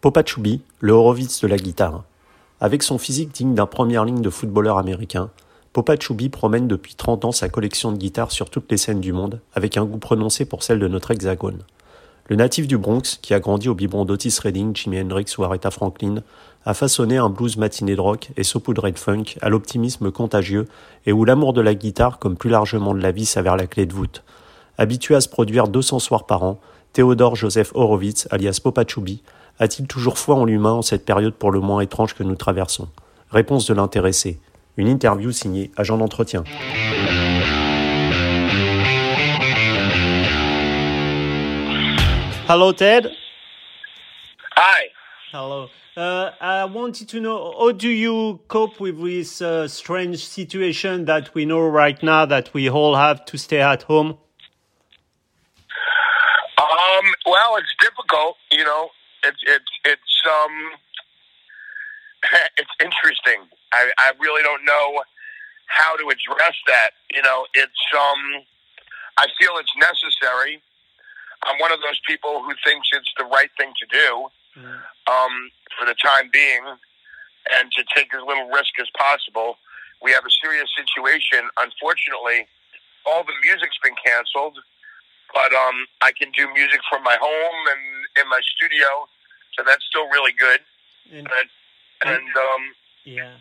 Popa-Chubby, le Horowitz de la guitare. Avec son physique digne d'un première ligne de footballeur américain, Popa-Chubby promène depuis 30 ans sa collection de guitares sur toutes les scènes du monde, avec un goût prononcé pour celle de notre hexagone. Le natif du Bronx, qui a grandi au biberon d'Otis Redding, Jimi Hendrix ou Aretha Franklin, a façonné un blues matiné de rock et saupoudré de funk à l'optimisme contagieux et où l'amour de la guitare, comme plus largement de la vie, s'avère la clé de voûte. Habitué à se produire 200 soirs par an, Théodore Joseph Horowitz, alias Popa-Chubby, a-t-il toujours foi en l'humain en cette période pour le moins étrange que nous traversons? Réponse de l'intéressé. Une interview signée Agent d'entretien. Hello, Ted. Hi. Hello. Uh, I wanted to know how do you cope with this uh, strange situation that we know right now that we all have to stay at home? Um, well, it's difficult, you know. It's it's it's um it's interesting. I I really don't know how to address that. You know, it's um I feel it's necessary. I'm one of those people who thinks it's the right thing to do mm. um, for the time being, and to take as little risk as possible. We have a serious situation. Unfortunately, all the music's been canceled, but um, I can do music from my home and in my studio, so that's still really good. And, and, and um, yeah.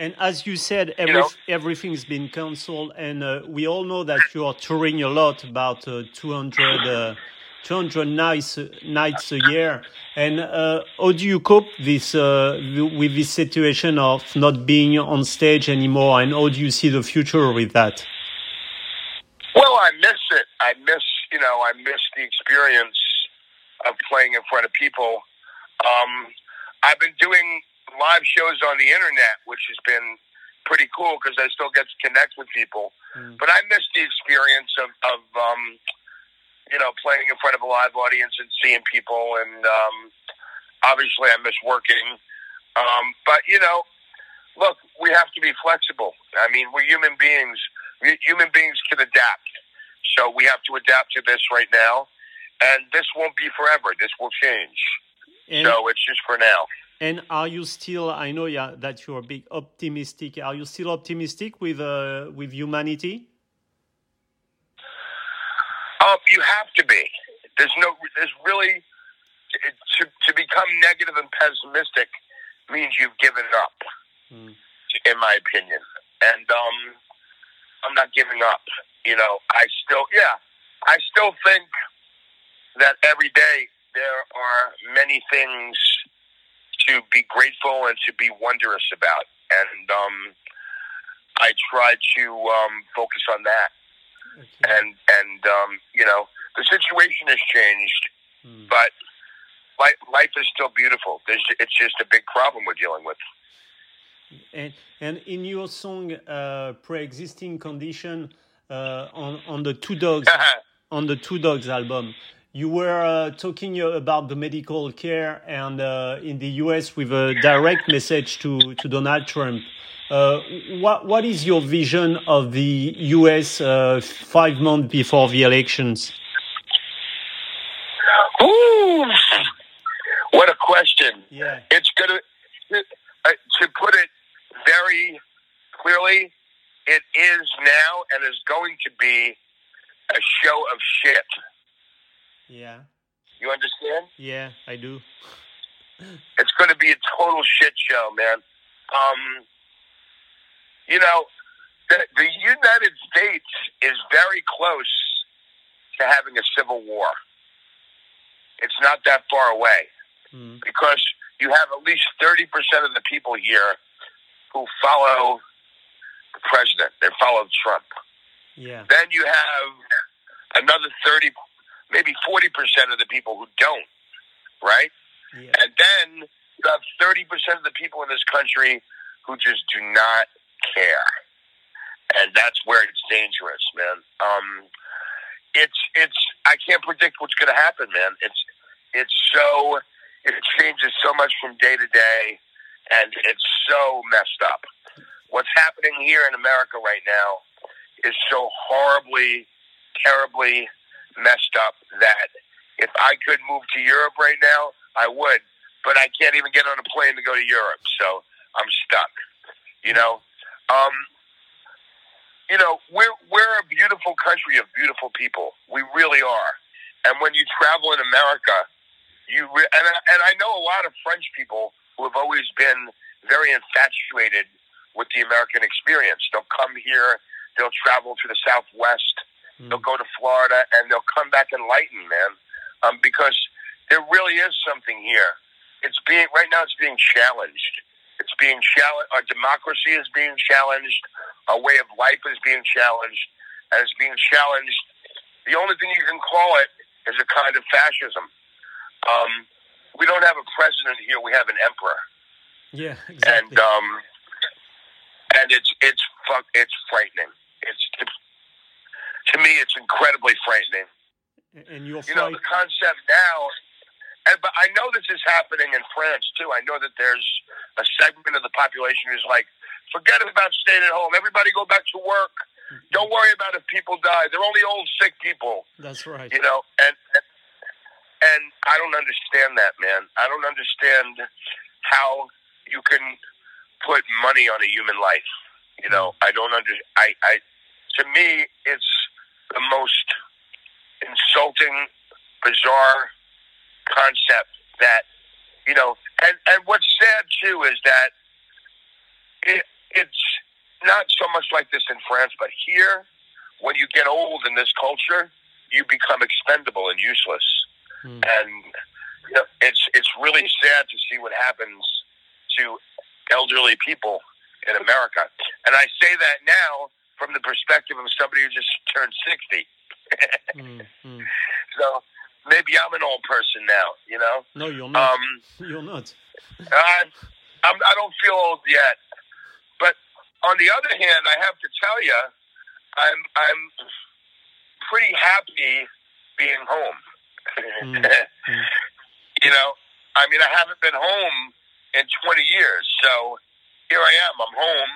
And as you said, every, you know, everything's been cancelled, and uh, we all know that you are touring a lot, about uh, 200, uh, 200 nights, nights a year. And uh, how do you cope this, uh, with this situation of not being on stage anymore, and how do you see the future with that? Well, I miss it. I miss, you know, I miss the experience of playing in front of people um, I've been doing live shows on the internet, which has been pretty cool because I still get to connect with people. Mm. But I miss the experience of, of um, you know, playing in front of a live audience and seeing people. And um, obviously, I miss working. Um, but you know, look, we have to be flexible. I mean, we're human beings. We, human beings can adapt. So we have to adapt to this right now. And this won't be forever. This will change. And, so it's just for now. And are you still? I know yeah, that you're a big optimistic. Are you still optimistic with uh, with humanity? Um, you have to be. There's no. There's really to to become negative and pessimistic means you've given up. Mm. In my opinion, and um, I'm not giving up. You know, I still, yeah, I still think that every day there are many things to be grateful and to be wondrous about, and um, I try to um, focus on that. Okay. And and um, you know the situation has changed, hmm. but life, life is still beautiful. There's, it's just a big problem we're dealing with. And, and in your song uh, "Pre-existing Condition" uh, on on the Two Dogs on the Two Dogs album, you were uh, talking about the medical care and uh, in the US with a direct message to, to Donald Trump. Uh, what, what is your vision of the US uh, five months before the elections? Ooh, what a question. Yeah. It's going to, uh, to put it very clearly, it is now and is going to be a show of shit. Yeah. You understand? Yeah, I do. it's going to be a total shit show, man. Um, you know, the, the United States is very close to having a civil war. It's not that far away mm. because you have at least 30% of the people here who follow the president. They follow Trump. Yeah. Then you have another 30 maybe 40% of the people who don't, right? Yeah. And then you have 30% of the people in this country who just do not care. And that's where it's dangerous, man. Um, it's, it's, I can't predict what's going to happen, man. It's, it's so, it changes so much from day to day and it's so messed up. What's happening here in America right now is so horribly, terribly messed up that if I could move to Europe right now, I would. but I can't even get on a plane to go to Europe, so I'm stuck. You know, um, you know, we're we're a beautiful country of beautiful people. We really are. And when you travel in America, you re- and I, and I know a lot of French people who have always been very infatuated with the American experience. They'll come here, they'll travel to the Southwest, mm. they'll go to Florida, and they'll come back enlightened, man, um, because there really is something here. It's being right now. It's being challenged. It's being challenged. Our democracy is being challenged. Our way of life is being challenged, and it's being challenged. The only thing you can call it is a kind of fascism. Um, we don't have a president here; we have an emperor. Yeah, exactly. And um, and it's it's fuck, it's frightening. It's, it's to me, it's incredibly frightening. And you're you know the concept now and but I know this is happening in France too. I know that there's a segment of the population who's like, forget about staying at home. Everybody go back to work. Mm-hmm. Don't worry about if people die. They're only old, sick people. That's right. You know, and, and I don't understand that, man. I don't understand how you can put money on a human life. You know, I don't under. I, I to me, it's the most insulting, bizarre concept that you know and and what's sad too is that it, it's not so much like this in France but here when you get old in this culture you become expendable and useless hmm. and you know, it's it's really sad to see what happens to elderly people in America and I say that now from the perspective of somebody who just turned 60 mm, mm. so maybe I'm an old person now. You know? No, you're not. Um, you're not. I, I'm, I don't feel old yet. But on the other hand, I have to tell you, I'm I'm pretty happy being home. Mm. you know, I mean, I haven't been home in 20 years, so here I am. I'm home,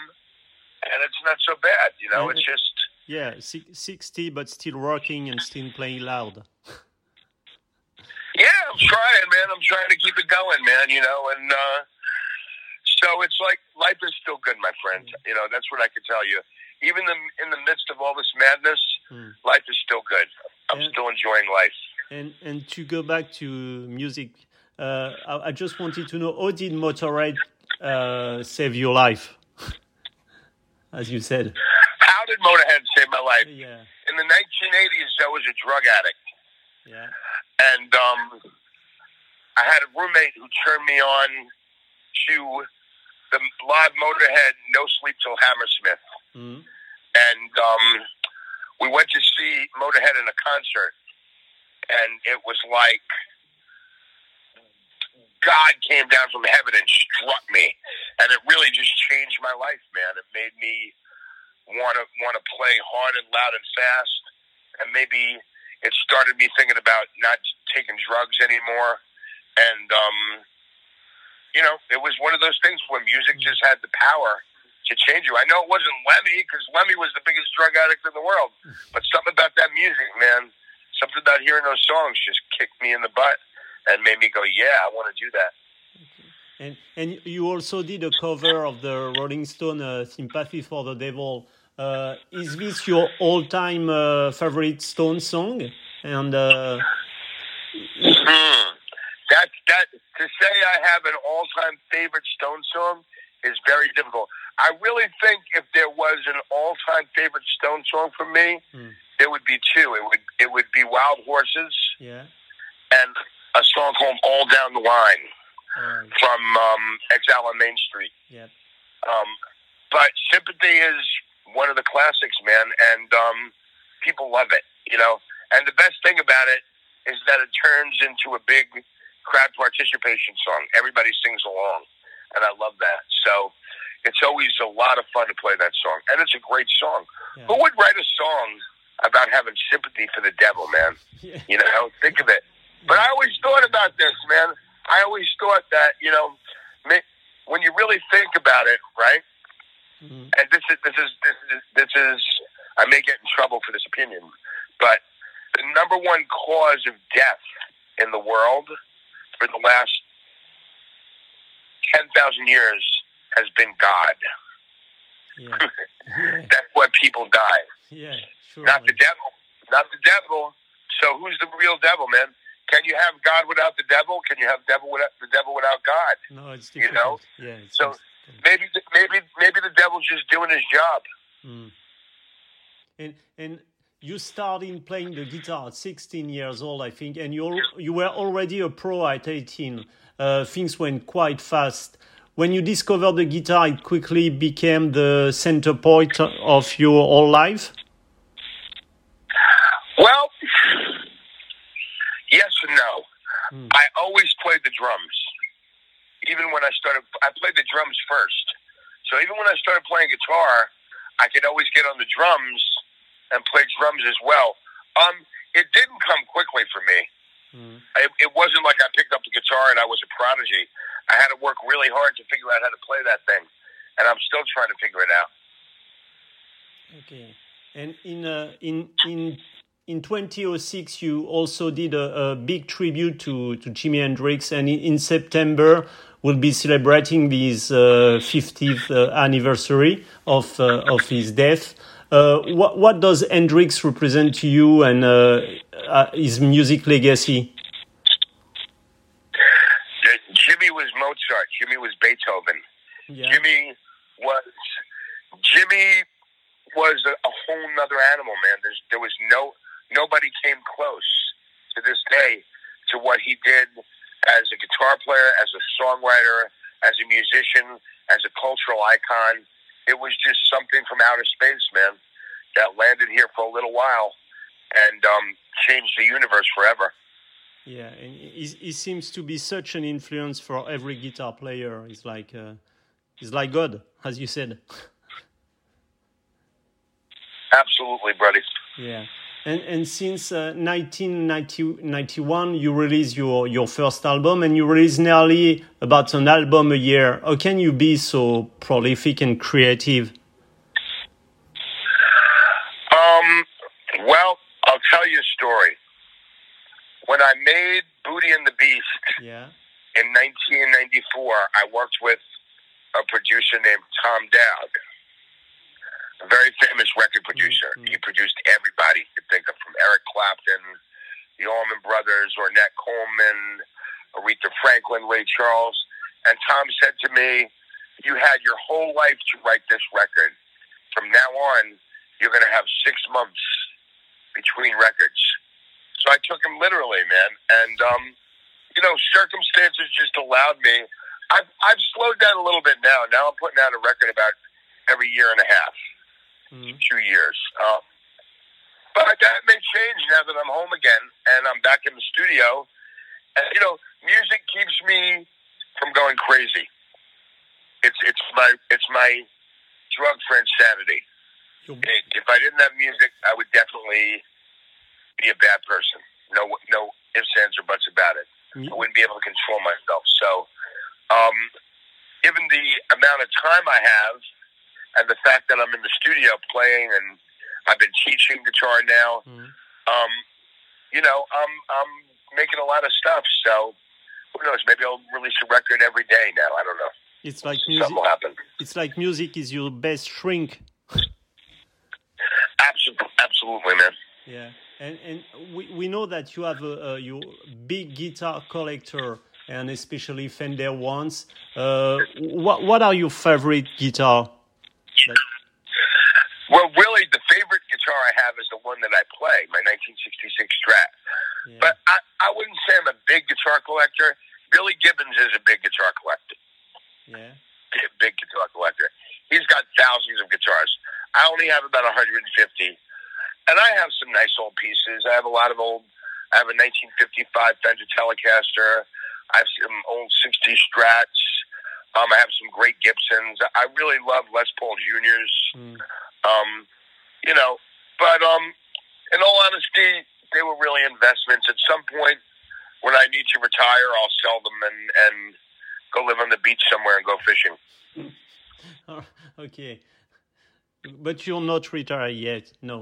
and it's not so bad. You know, it's just yeah, 60, but still working and still playing loud. Yeah, I'm trying, man. I'm trying to keep it going, man. You know, and uh, so it's like life is still good, my friend. You know, that's what I can tell you. Even the, in the midst of all this madness, mm. life is still good. I'm and, still enjoying life. And and to go back to music, uh, I, I, just wanted to know how did Motorhead uh, save your life? As you said. How did Motorhead save my life? Yeah. In the 1980s, I was a drug addict. Yeah. And um, I had a roommate who turned me on to the live Motorhead No Sleep Till Hammersmith. Mm-hmm. And um, we went to see Motorhead in a concert. And it was like God came down from heaven and struck me. And it really just changed my life, man. It made me want to want to play hard and loud and fast, and maybe it started me thinking about not taking drugs anymore. And, um, you know, it was one of those things where music just had the power to change you. I know it wasn't Lemmy because Lemmy was the biggest drug addict in the world, but something about that music, man, something about hearing those songs just kicked me in the butt and made me go, yeah, I want to do that. And and you also did a cover of the Rolling Stone uh, "Sympathy for the Devil." Uh, is this your all-time uh, favorite Stone song? And uh... mm. that that to say I have an all-time favorite Stone song is very difficult. I really think if there was an all-time favorite Stone song for me, mm. there would be two. It would it would be Wild Horses, yeah, and a song called All Down the Line right. from um, Exile on Main Street. Yep. Um, but Sympathy is one of the classics, man, and um, people love it. You know, and the best thing about it is that it turns into a big crowd participation song. Everybody sings along, and I love that. So it's always a lot of fun to play that song, and it's a great song. Yeah. Who would write a song about having sympathy for the devil, man? Yeah. You know, think of it. But I always thought about this, man. I always thought that you know, when you really think about it, right? Mm-hmm. And this is this is this is this is I may get in trouble for this opinion, but the number one cause of death in the world for the last ten thousand years has been God. Yeah. That's why people die. Yeah. Sure. Not the devil. Not the devil. So who's the real devil, man? Can you have God without the devil? Can you have devil without the devil without God? No, it's You know? Yeah. So maybe maybe maybe the devil's just doing his job. Mm. And and you started playing the guitar at 16 years old, I think, and you you were already a pro at 18. Uh, things went quite fast. When you discovered the guitar, it quickly became the center point of your whole life. Well, no. I always played the drums. Even when I started, I played the drums first. So even when I started playing guitar, I could always get on the drums and play drums as well. Um, it didn't come quickly for me. It, it wasn't like I picked up the guitar and I was a prodigy. I had to work really hard to figure out how to play that thing, and I'm still trying to figure it out. Okay. And in uh, in in in 2006, you also did a, a big tribute to to Jimi Hendrix, and in, September we'll be celebrating his uh, 50th uh, anniversary of uh, of his death. Uh, what what does Hendrix represent to you and uh, uh, his music legacy? Jimi was Mozart. Jimi was Beethoven. Yeah. Jimi was Jimi was a, a whole nother animal, man. There's there was no nobody came close to this day to what he did as a guitar player, as a songwriter, as a musician, as a cultural icon. It was just something from outer space, man, that landed here for a little while and um, changed the universe forever. Yeah, and he, he seems to be such an influence for every guitar player. He's like uh, he's like God, as you said. Absolutely, buddy. Yeah. And, and since uh, 1991, you release your, your first album and you release nearly about an album a year. How can you be so prolific and creative? Um, well, I'll tell you a story. When I made Booty and the Beast Yeah. in 1994, I worked with a producer named Tom Dowd, a very famous record producer. Mhm. He produced everybody you could think of, from Eric Clapton, the Allman Brothers, Ornette Coleman, Aretha Franklin, Ray Charles. And Tom said to me, You had your whole life to write this record. From now on, you're going to have six months between records. So I took him literally, man. And, um, you know, circumstances just allowed me. I've, I've slowed down a little bit now. Now I'm putting out a record about every year and a half, Mhm. two years. Um, but that may change now that I'm home again and I'm back in the studio. And, you know, music keeps me from going crazy. It's it's my it's my drug for insanity. It- If I didn't have music, I would definitely be a bad person. No no ifs, ands, or buts about it. I wouldn't be able to control myself. So, um, given the amount of time I have and the fact that I'm in the studio playing and I've been teaching guitar now, Mhm. um, you know, I'm I'm making a lot of stuff. So, who knows? Maybe I'll release a record every day now. I don't know. It's like music. Something will happen. It's like music is your best shrink. Absolutely, absolutely, man. Yeah, and and we, we know that you have a, a you big guitar collector and especially Fender ones. Uh, what what are your favorite guitar? Well, really, the favorite guitar I have is the one that I play, my 1966 Strat. Yeah. But I, I wouldn't say I'm a big guitar collector. Billy Gibbons is a big guitar collector. yeah, Big, big guitar collector. He's got thousands of guitars. I only have about 150. And I have some nice old pieces. I have a lot of old, I have a 1955 Fender Telecaster. I have some old 60 Strats. Um, I have some great Gibsons. I really love Les Paul Juniors. Mm. Um, you know, but um, in all honesty, they were really investments. At some point, when I need to retire, I'll sell them and and go live on the beach somewhere and go fishing. Oh, okay, but you're not retired yet. No,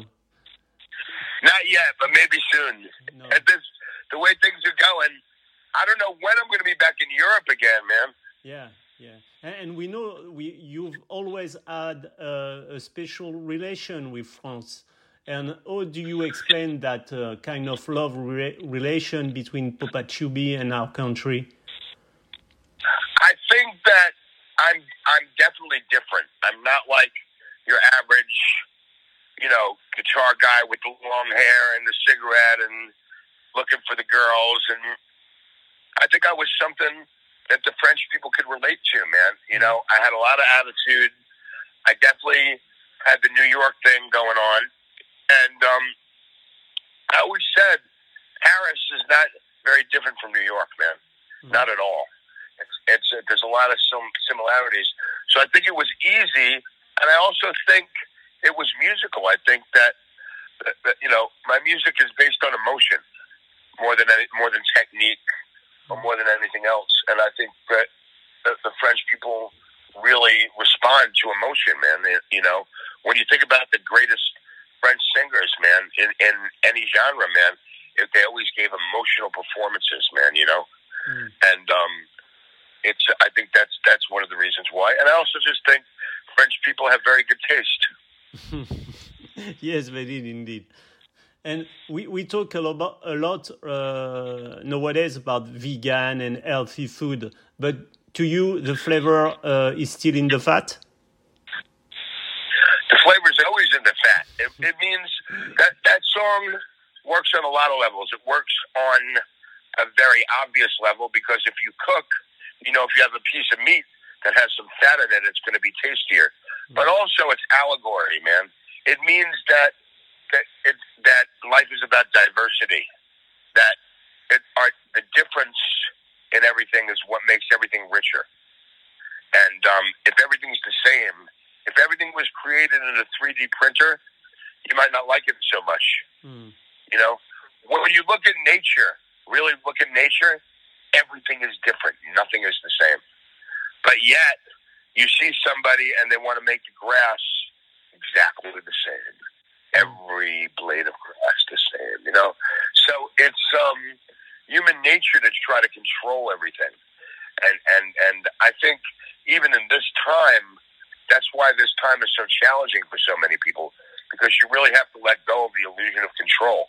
Not yet, but maybe soon. no. At this, the way things are going, I don't know when I'm going to be back in Europe again, man. Yeah, yeah. And we know we, you've always had a, a special relation with France. And how do you explain that uh, kind of love re relation between Popa-Chubby and our country? I think that I'm I'm definitely different. I'm not like your average, you know, guitar guy with the long hair and the cigarette and looking for the girls. And I think I was something that the French people could relate to, man. You know, I had a lot of attitude. I definitely had the New York thing going on and um, I always said Paris is not very different from New York, man. Mm-hmm. Not at all. It's, it's uh, there's a lot of some similarities. So I think it was easy, and I also think it was musical. I think that, that, that you know my music is based on emotion more than any, more than technique more than anything else. And I think that the, the French people really respond to emotion, man. They, you know, when you think about the greatest French singers, man, in, in any genre, man, it, they always gave emotional performances, man. You know, mm. and um, it's I think that's that's one of the reasons why. And I also just think French people have very good taste. yes, they did indeed. And we, we talk a lot, a lot uh, nowadays about vegan and healthy food. But to you, the flavor uh, is still in the fat? The flavor is always in the fat. It, it means that that song works on a lot of levels. It works on a very obvious level because if you cook, you know, if you have a piece of meat that has some fat in it, it's going to be tastier. But also, it's allegory, man. It means that that it, that life is about diversity. That it, are, the difference in everything is what makes everything richer. And um, if everything's the same, if everything was created in a 3D printer, you might not like it so much. Mm. You know, when you look at nature, really look at nature, everything is different. Nothing is the same. But yet, you see somebody and they want to make the grass exactly the same. Every blade of grass the same, you know? So it's um, human nature to try to control everything. And, and, and I think even in this time, that's why this time is so challenging for so many people because you really have to let go of the illusion of control.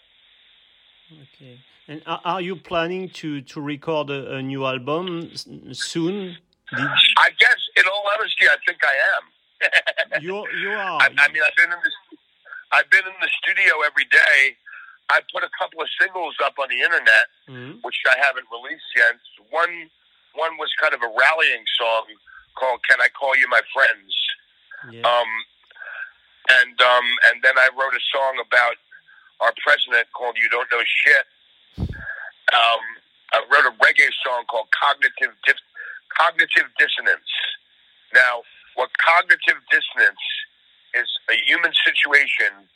Okay. And are you planning to, to record a, a new album soon? I guess, in all honesty, I think I am. you you are. I, I, mean, I've been in this. I've been in the studio every day. I put a couple of singles up on the internet, mm-hmm. which I haven't released yet. One one was kind of a rallying song called "Can I Call You My Friends." Yeah. Um, and um, and then I wrote a song about our president called "You Don't Know Shit." Um, I wrote a reggae song called "Cognitive Dis- Cognitive Dissonance." Now, what cognitive dissonance is a human situation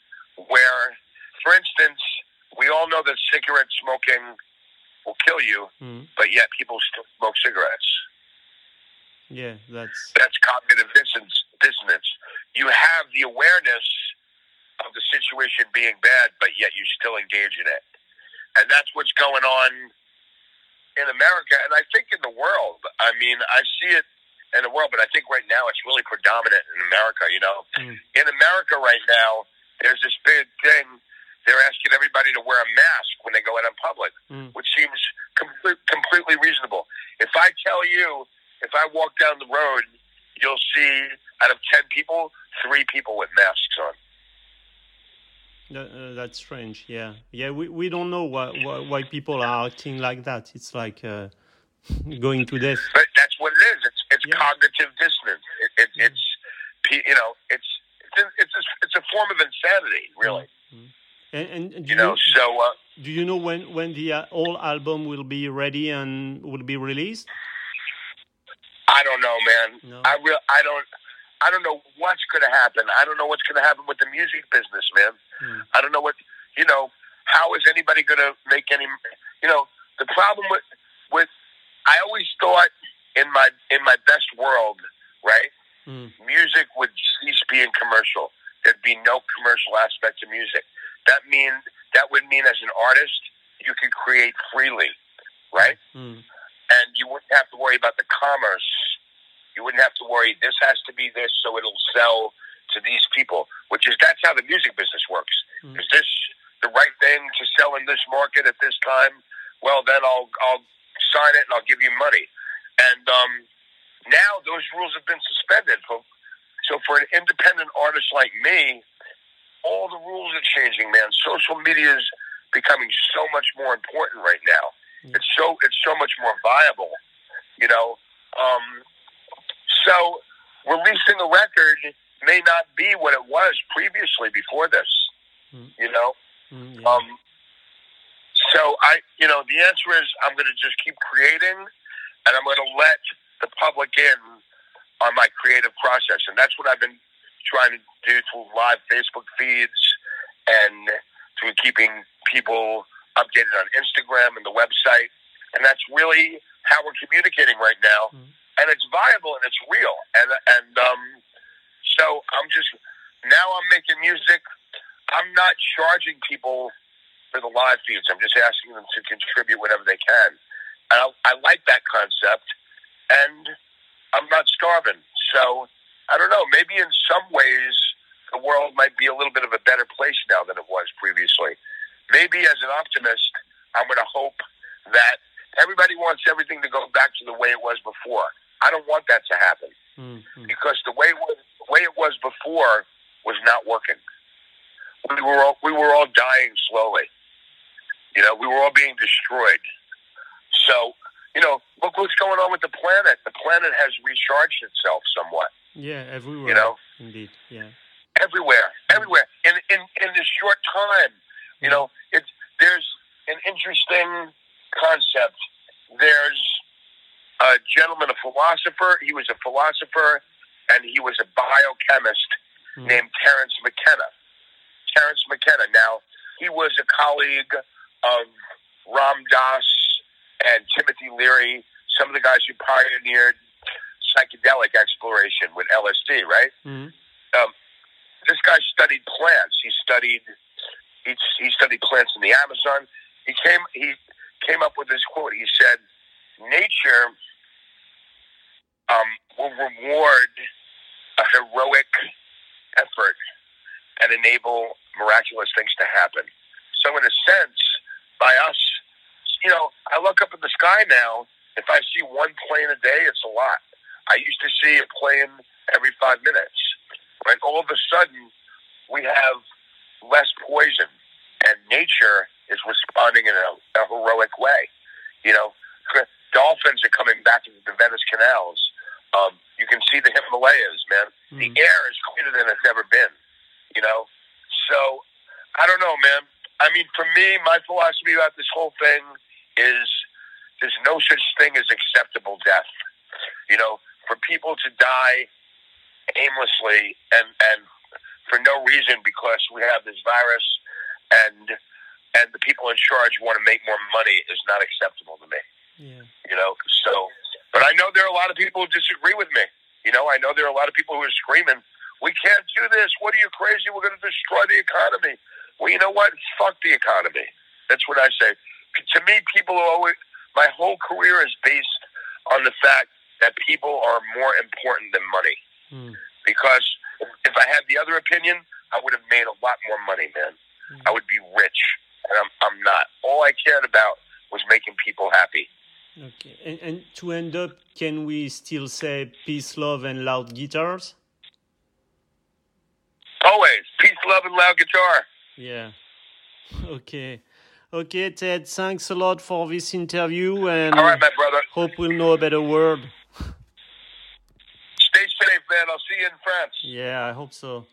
where, for instance, we all know that cigarette smoking will kill you, mm. but yet people still smoke cigarettes. Yeah, that's that's cognitive dissonance. Dissonance. You have the awareness of the situation being bad, but yet you still engage in it, and that's what's going on in America, and I think in the world. I mean, I see it in the world, but I think right now it's really predominant in America. You know, mm. in America right now, there's this big thing. They're asking everybody to wear a mask when they go out in public, mm. which seems complete, completely reasonable. If I tell you if I walk down the road, you'll see out of 10 people, three people with masks on. Uh, that's strange. Yeah, yeah. We, we don't know why, why, why people are acting like that. It's like uh, going to death. But that's what it is. It's it's yeah. cognitive dissonance. It, it, yeah. It's you know it's it's a, it's a, it's a form of insanity, really. Mm-hmm. And, and you, you, know, so uh, do you know when when the uh, whole album will be ready and will be released? I don't know, man. No. I real I don't I don't know what's going to happen. I don't know what's going to happen with the music business, man. Hmm. I don't know what you know. How is anybody going to make any? You know, the problem with with I always thought in my in my best world, right? Hmm. Music would cease being commercial. There'd be no commercial aspect to music. That mean that would mean as an artist, you could create freely, right? Hmm and you wouldn't have to worry about the commerce, You wouldn't have to worry. This has to be this, so it'll sell to these people. Which is that's how the music business works. Mm. Is this the right thing to sell in this market at this time? Well, then I'll I'll sign it and I'll give you money. And um, now those rules have been suspended. So for an independent artist like me, all the rules are changing, man. Social media is becoming so much more important right now. Mm. It's so it's so much more viable, you know. Um, so releasing a record may not be what it was previously before this, Mm. you know. Mm, yeah. Um, so I, you know, the answer is I'm going to just keep creating, and I'm going to let the public in on my creative process, and that's what I've been trying to do through live Facebook feeds and through keeping people updated on Instagram and the website, and that's really how we're communicating right now, Mhm. and it's viable and it's real, and and um, so I'm just now I'm making music. I'm not charging people for the live feeds. I'm just asking them to contribute whatever they can. And I, I like that concept, and I'm not starving. So I don't know. Maybe in some ways, the world might be a little bit of a better place now than it was previously. Maybe as an optimist, I'm going to hope that everybody wants everything to go back to the way it was before. I don't want that to happen Mm, mm. because the way it was, the way it was before was not working. We were all, we were all dying slowly. You know, we were all being destroyed. So, you know, look what's going on with the planet. The planet has recharged itself somewhat. Yeah, everywhere. You know, Indeed. Yeah. everywhere, everywhere. In in in this short time, you know, it's there's an interesting concept. There's a gentleman, a philosopher. He was a philosopher, and he was a biochemist Mm. named Terence McKenna. Terence McKenna. Now, he was a colleague of Ram Dass and Timothy Leary, some of the guys who pioneered psychedelic exploration with LSD, right? Mm. This guy studied plants. He studied he, he studied plants in the Amazon. He came he came up with this quote. He said, "Nature um, will reward a heroic effort and enable miraculous things to happen." So, in a sense, by us, you know, I look up in the sky now. If I see one plane a day, it's a lot. I used to see a plane every five minutes. Right? All of a sudden, we have less poison, and nature is responding in a, a heroic way. You know, dolphins are coming back into the Venice canals. Um, you can see the Himalayas, man. The Mm. air is cleaner than it's ever been. You know, so I don't know, man. I mean, for me, my philosophy about this whole thing is there's no such thing as acceptable death. You know, for people to die aimlessly and and for no reason because we have this virus and and the people in charge want to make more money is not acceptable to me. Yeah. You know, so but I know there are a lot of people who disagree with me. You know, I know there are a lot of people who are screaming, "We can't do this! What are you crazy? We're going to destroy the economy." Well, you know what? Fuck the economy. That's what I say. To me, people are always. My whole career is based on the fact that people are more important than money. Mm. Because if I had the other opinion, I would have made a lot more money, man. I would be rich, and I'm I'm not. All I cared about was making people happy. Okay. And, and to end up, can we still say peace, love, and loud guitars? Always peace, love, and loud guitar. Yeah. Okay. Okay, Ted, thanks a lot for this interview and All right, my brother. hope we'll know a better world. Stay safe, man. I'll see you in France. Yeah, I hope so.